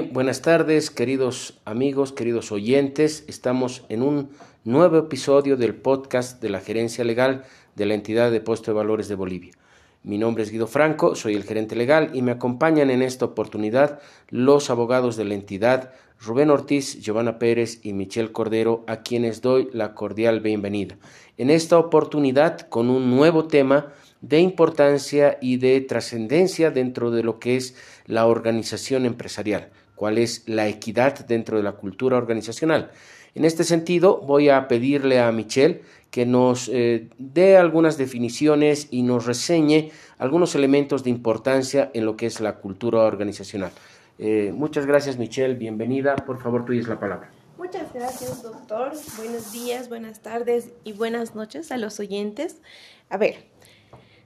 Buenas tardes, queridos amigos, queridos oyentes. Estamos en un nuevo episodio del podcast de la Gerencia Legal de la Entidad de Depósito de Valores de Bolivia. Mi nombre es Guido Franco, soy el gerente legal y me acompañan en esta oportunidad los abogados de la entidad Rubén Ortiz, Giovanna Pérez y Michelle Cordero, a quienes doy la cordial bienvenida. En esta oportunidad con un nuevo tema de importancia y de trascendencia dentro de lo que es la organización empresarial, cuál es la equidad dentro de la cultura organizacional. En este sentido, voy a pedirle a Michelle que nos eh, dé algunas definiciones y nos reseñe algunos elementos de importancia en lo que es la cultura organizacional. Eh, muchas gracias, Michelle. Bienvenida. Por favor, tú la palabra. Muchas gracias, doctor. Buenos días, buenas tardes y buenas noches a los oyentes. A ver,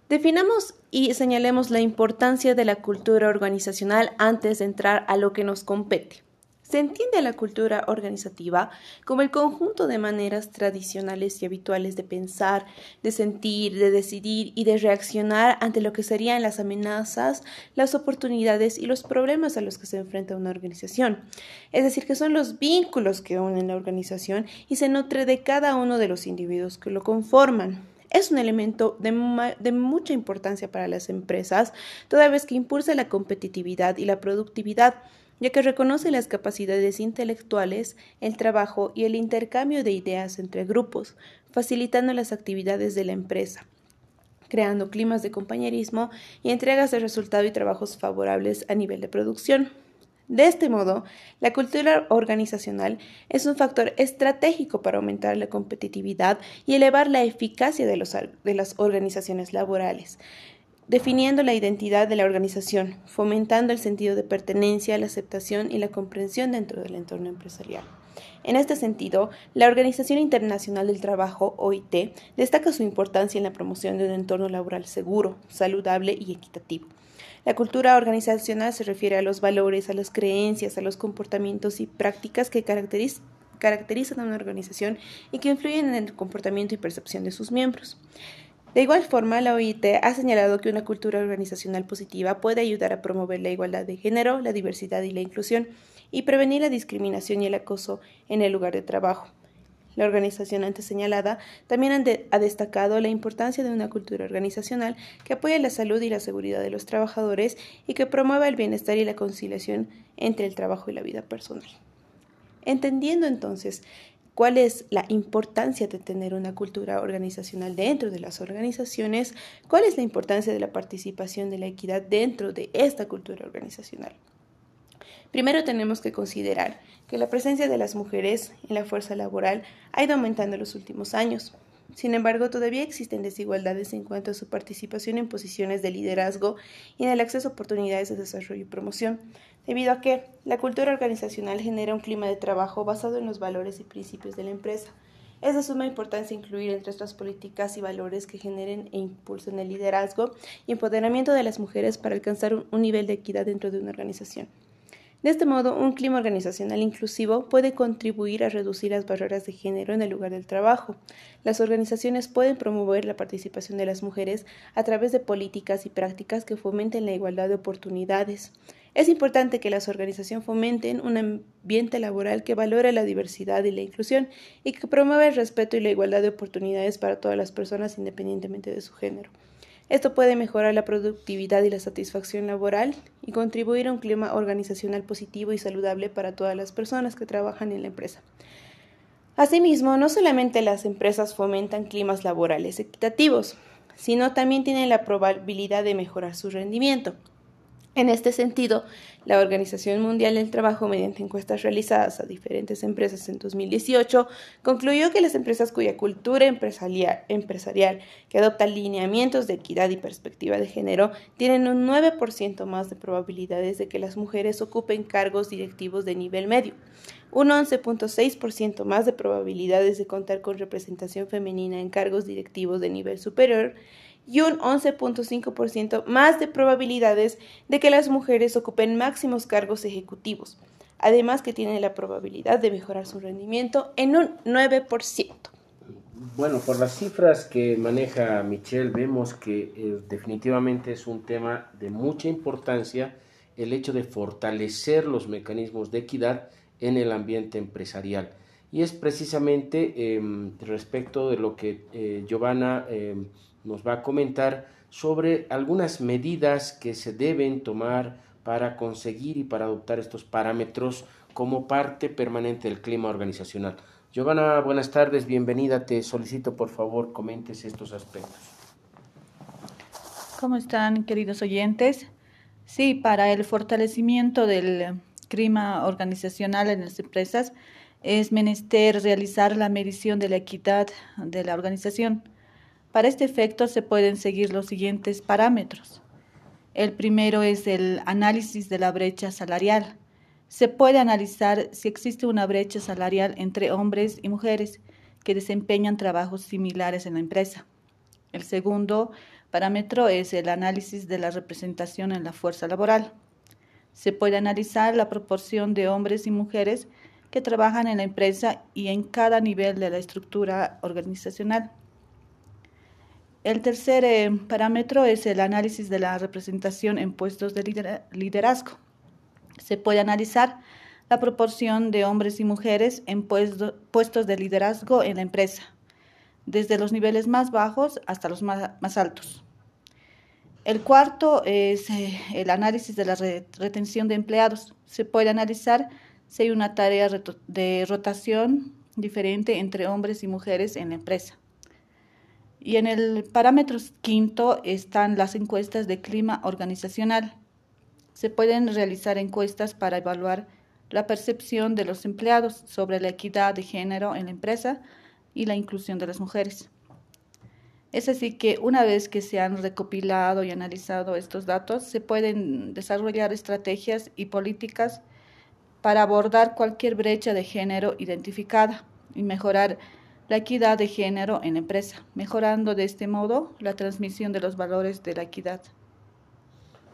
definamos y señalemos la importancia de la cultura organizacional antes de entrar a lo que nos compete. Se entiende la cultura organizativa como el conjunto de maneras tradicionales y habituales de pensar, de sentir, de decidir y de reaccionar ante lo que serían las amenazas, las oportunidades y los problemas a los que se enfrenta una organización. Es decir, que son los vínculos que unen la organización y se nutre de cada uno de los individuos que lo conforman es un elemento de, de, mucha importancia para las empresas, toda vez que impulsa la competitividad y la productividad, ya que reconoce las capacidades intelectuales, el trabajo y el intercambio de ideas entre grupos, facilitando las actividades de la empresa creando climas de compañerismo y entregas de resultado y trabajos favorables a nivel de producción. De este modo, la cultura organizacional es un factor estratégico para aumentar la competitividad y elevar la eficacia de, las organizaciones laborales, definiendo la identidad de la organización, fomentando el sentido de pertenencia, la aceptación y la comprensión dentro del entorno empresarial. En este sentido, la Organización Internacional del Trabajo, OIT, destaca su importancia en la promoción de un entorno laboral seguro, saludable y equitativo. La cultura organizacional se refiere a los valores, a las creencias, a los comportamientos y prácticas que caracterizan a una organización y que influyen en el comportamiento y percepción de sus miembros. De igual forma, la OIT ha señalado que una cultura organizacional positiva puede ayudar a promover la igualdad de género, la diversidad y la inclusión, y prevenir la discriminación y el acoso en el lugar de trabajo. La organización antes señalada también ha destacado la importancia de una cultura organizacional que apoye la salud y la seguridad de los trabajadores y que promueva el bienestar y la conciliación entre el trabajo y la vida personal. Entendiendo entonces cuál es la importancia de tener una cultura organizacional dentro de las organizaciones, cuál es la importancia de la participación de la equidad dentro de esta cultura organizacional. Primero tenemos que considerar que la presencia de las mujeres en la fuerza laboral ha ido aumentando en los últimos años. Sin embargo, todavía existen desigualdades en cuanto a su participación en posiciones de liderazgo y en el acceso a oportunidades de desarrollo y promoción, debido a que la cultura organizacional genera un clima de trabajo basado en los valores y principios de la empresa. Es de suma importancia incluir entre estas políticas y valores que generen e impulsen el liderazgo y empoderamiento de las mujeres para alcanzar un nivel de equidad dentro de una organización. De este modo, un clima organizacional inclusivo puede contribuir a reducir las barreras de género en el lugar del trabajo. Las organizaciones pueden promover la participación de las mujeres a través de políticas y prácticas que fomenten la igualdad de oportunidades. Es importante que las organizaciones fomenten un ambiente laboral que valore la diversidad y la inclusión y que promueva el respeto y la igualdad de oportunidades para todas las personas independientemente de su género. Esto puede mejorar la productividad y la satisfacción laboral y contribuir a un clima organizacional positivo y saludable para todas las personas que trabajan en la empresa. Asimismo, no solamente las empresas fomentan climas laborales equitativos, sino también tienen la probabilidad de mejorar su rendimiento. En este sentido, la Organización Mundial del Trabajo, mediante encuestas realizadas a diferentes empresas en 2018, concluyó que las empresas cuya cultura empresarial, que adopta lineamientos de equidad y perspectiva de género tienen un 9% más de probabilidades de que las mujeres ocupen cargos directivos de nivel medio, un 11.6% más de probabilidades de contar con representación femenina en cargos directivos de nivel superior, y un 11.5% más de probabilidades de que las mujeres ocupen máximos cargos ejecutivos, además que tienen la probabilidad de mejorar su rendimiento en un 9%. Bueno, por las cifras que maneja Michelle, vemos que eh, definitivamente es un tema de mucha importancia el hecho de fortalecer los mecanismos de equidad en el ambiente empresarial. Y es precisamente em, respecto de lo que eh, Giovanna em, nos va a comentar sobre algunas medidas que se deben tomar para conseguir y para adoptar estos parámetros como parte permanente del clima organizacional. Giovanna, buenas tardes, bienvenida. Te solicito por favor comentes estos aspectos. ¿Cómo están, queridos oyentes? Sí, para el fortalecimiento del clima organizacional en las empresas es menester realizar la medición de la equidad de la organización. Para este efecto se pueden seguir los siguientes parámetros. El primero es el análisis de la brecha salarial. Se puede analizar si existe una brecha salarial entre hombres y mujeres que desempeñan trabajos similares en la empresa. El segundo parámetro es el análisis de la representación en la fuerza laboral. Se puede analizar la proporción de hombres y mujeres que trabajan en la empresa y en cada nivel de la estructura organizacional. El tercer eh, parámetro es el análisis de la representación en puestos de liderazgo. Se puede analizar la proporción de hombres y mujeres en puestos de liderazgo en la empresa, desde los niveles más bajos hasta los más, altos. El cuarto es eh, el análisis de la retención de empleados. Se puede analizar si hay una tarea de rotación diferente entre hombres y mujeres en la empresa. Y en el parámetro quinto están las encuestas de clima organizacional. Se pueden realizar encuestas para evaluar la percepción de los empleados sobre la equidad de género en la empresa y la inclusión de las mujeres. Es así que una vez que se han recopilado y analizado estos datos, se pueden desarrollar estrategias y políticas para abordar cualquier brecha de género identificada y mejorar la equidad de género en la empresa, mejorando de este modo la transmisión de los valores de la equidad.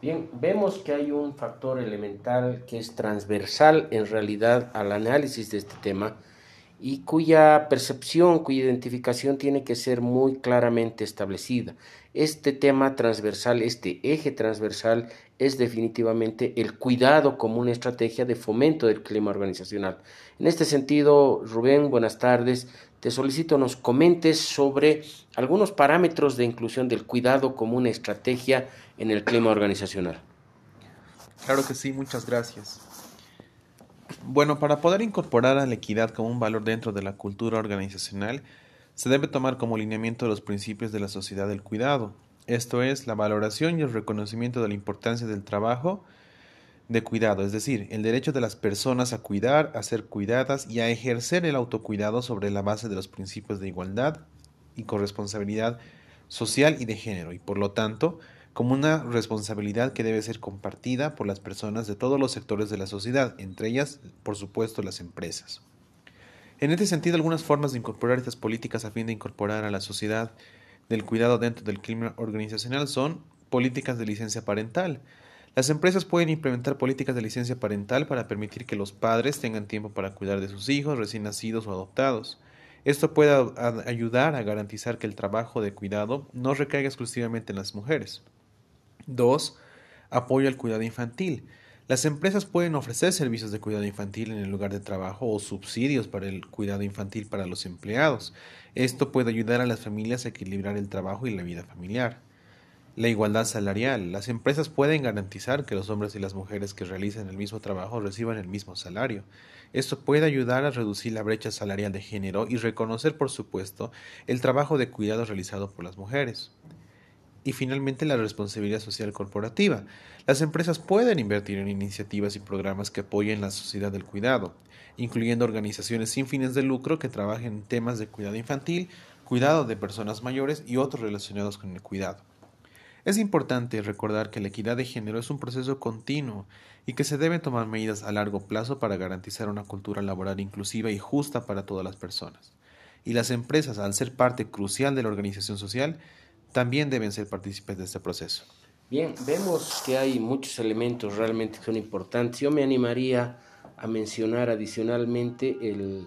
Bien, vemos que hay un factor elemental que es transversal en realidad al análisis de este tema y cuya percepción, cuya identificación tiene que ser muy claramente establecida. Este tema transversal, este eje transversal es definitivamente el cuidado como una estrategia de fomento del clima organizacional. En este sentido, Rubén, buenas tardes te solicito nos comentes sobre algunos parámetros de inclusión del cuidado como una estrategia en el clima organizacional. Claro que sí, muchas gracias. Bueno, para poder incorporar a la equidad como un valor dentro de la cultura organizacional, se debe tomar como lineamiento los principios de la sociedad del cuidado, esto es, la valoración y el reconocimiento de la importancia del trabajo de cuidado, es decir, el derecho de las personas a cuidar, a ser cuidadas y a ejercer el autocuidado sobre la base de los principios de igualdad y corresponsabilidad social y de género, y por lo tanto, como una responsabilidad que debe ser compartida por las personas de todos los sectores de la sociedad, entre ellas, por supuesto, las empresas. En este sentido, algunas formas de incorporar estas políticas a fin de incorporar a la sociedad del cuidado dentro del clima organizacional son políticas de licencia parental, las empresas pueden implementar políticas de licencia parental para permitir que los padres tengan tiempo para cuidar de sus hijos recién nacidos o adoptados. Esto puede ayudar a garantizar que el trabajo de cuidado no recaiga exclusivamente en las mujeres. 2. Apoyo al cuidado infantil. Las empresas pueden ofrecer servicios de cuidado infantil en el lugar de trabajo o subsidios para el cuidado infantil para los empleados. Esto puede ayudar a las familias a equilibrar el trabajo y la vida familiar. La igualdad salarial. Las empresas pueden garantizar que los hombres y las mujeres que realizan el mismo trabajo reciban el mismo salario. Esto puede ayudar a reducir la brecha salarial de género y reconocer, por supuesto, el trabajo de cuidado realizado por las mujeres. Y finalmente, la responsabilidad social corporativa. Las empresas pueden invertir en iniciativas y programas que apoyen la sociedad del cuidado, incluyendo organizaciones sin fines de lucro que trabajen en temas de cuidado infantil, cuidado de personas mayores y otros relacionados con el cuidado. Es importante recordar que la equidad de género es un proceso continuo y que se deben tomar medidas a largo plazo para garantizar una cultura laboral inclusiva y justa para todas las personas. Y las empresas, al ser parte crucial de la organización social, también deben ser partícipes de este proceso. Bien, vemos que hay muchos elementos realmente que son importantes. Yo me animaría a mencionar adicionalmente el,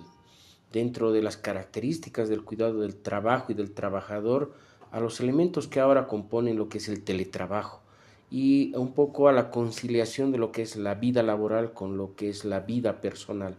dentro de las características del cuidado del trabajo y del trabajador, a los elementos que ahora componen lo que es el teletrabajo. y un poco a la conciliación de lo que es la vida laboral con lo que es la vida personal.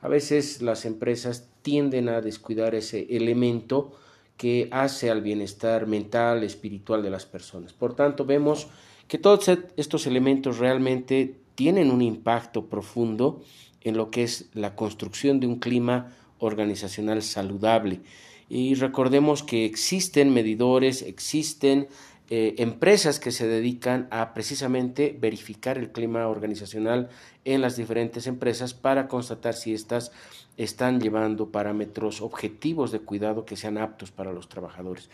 A veces las empresas tienden a descuidar ese elemento que hace al bienestar mental, espiritual de las personas. Por tanto, vemos que todos estos elementos realmente tienen un impacto profundo en lo que es la construcción de un clima organizacional saludable. Y recordemos que existen medidores, existen eh, empresas que se dedican a precisamente verificar el clima organizacional en las diferentes empresas para constatar si éstas están llevando parámetros objetivos de cuidado que sean aptos para los trabajadores.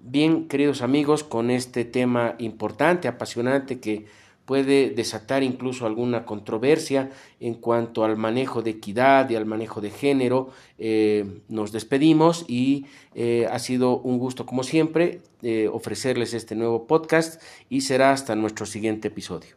Bien, queridos amigos, con este tema importante, apasionante que puede desatar incluso alguna controversia en cuanto al manejo de equidad y al manejo de género. Eh, nos despedimos y eh, ha sido un gusto, como siempre, eh, ofrecerles este nuevo podcast y será hasta nuestro siguiente episodio.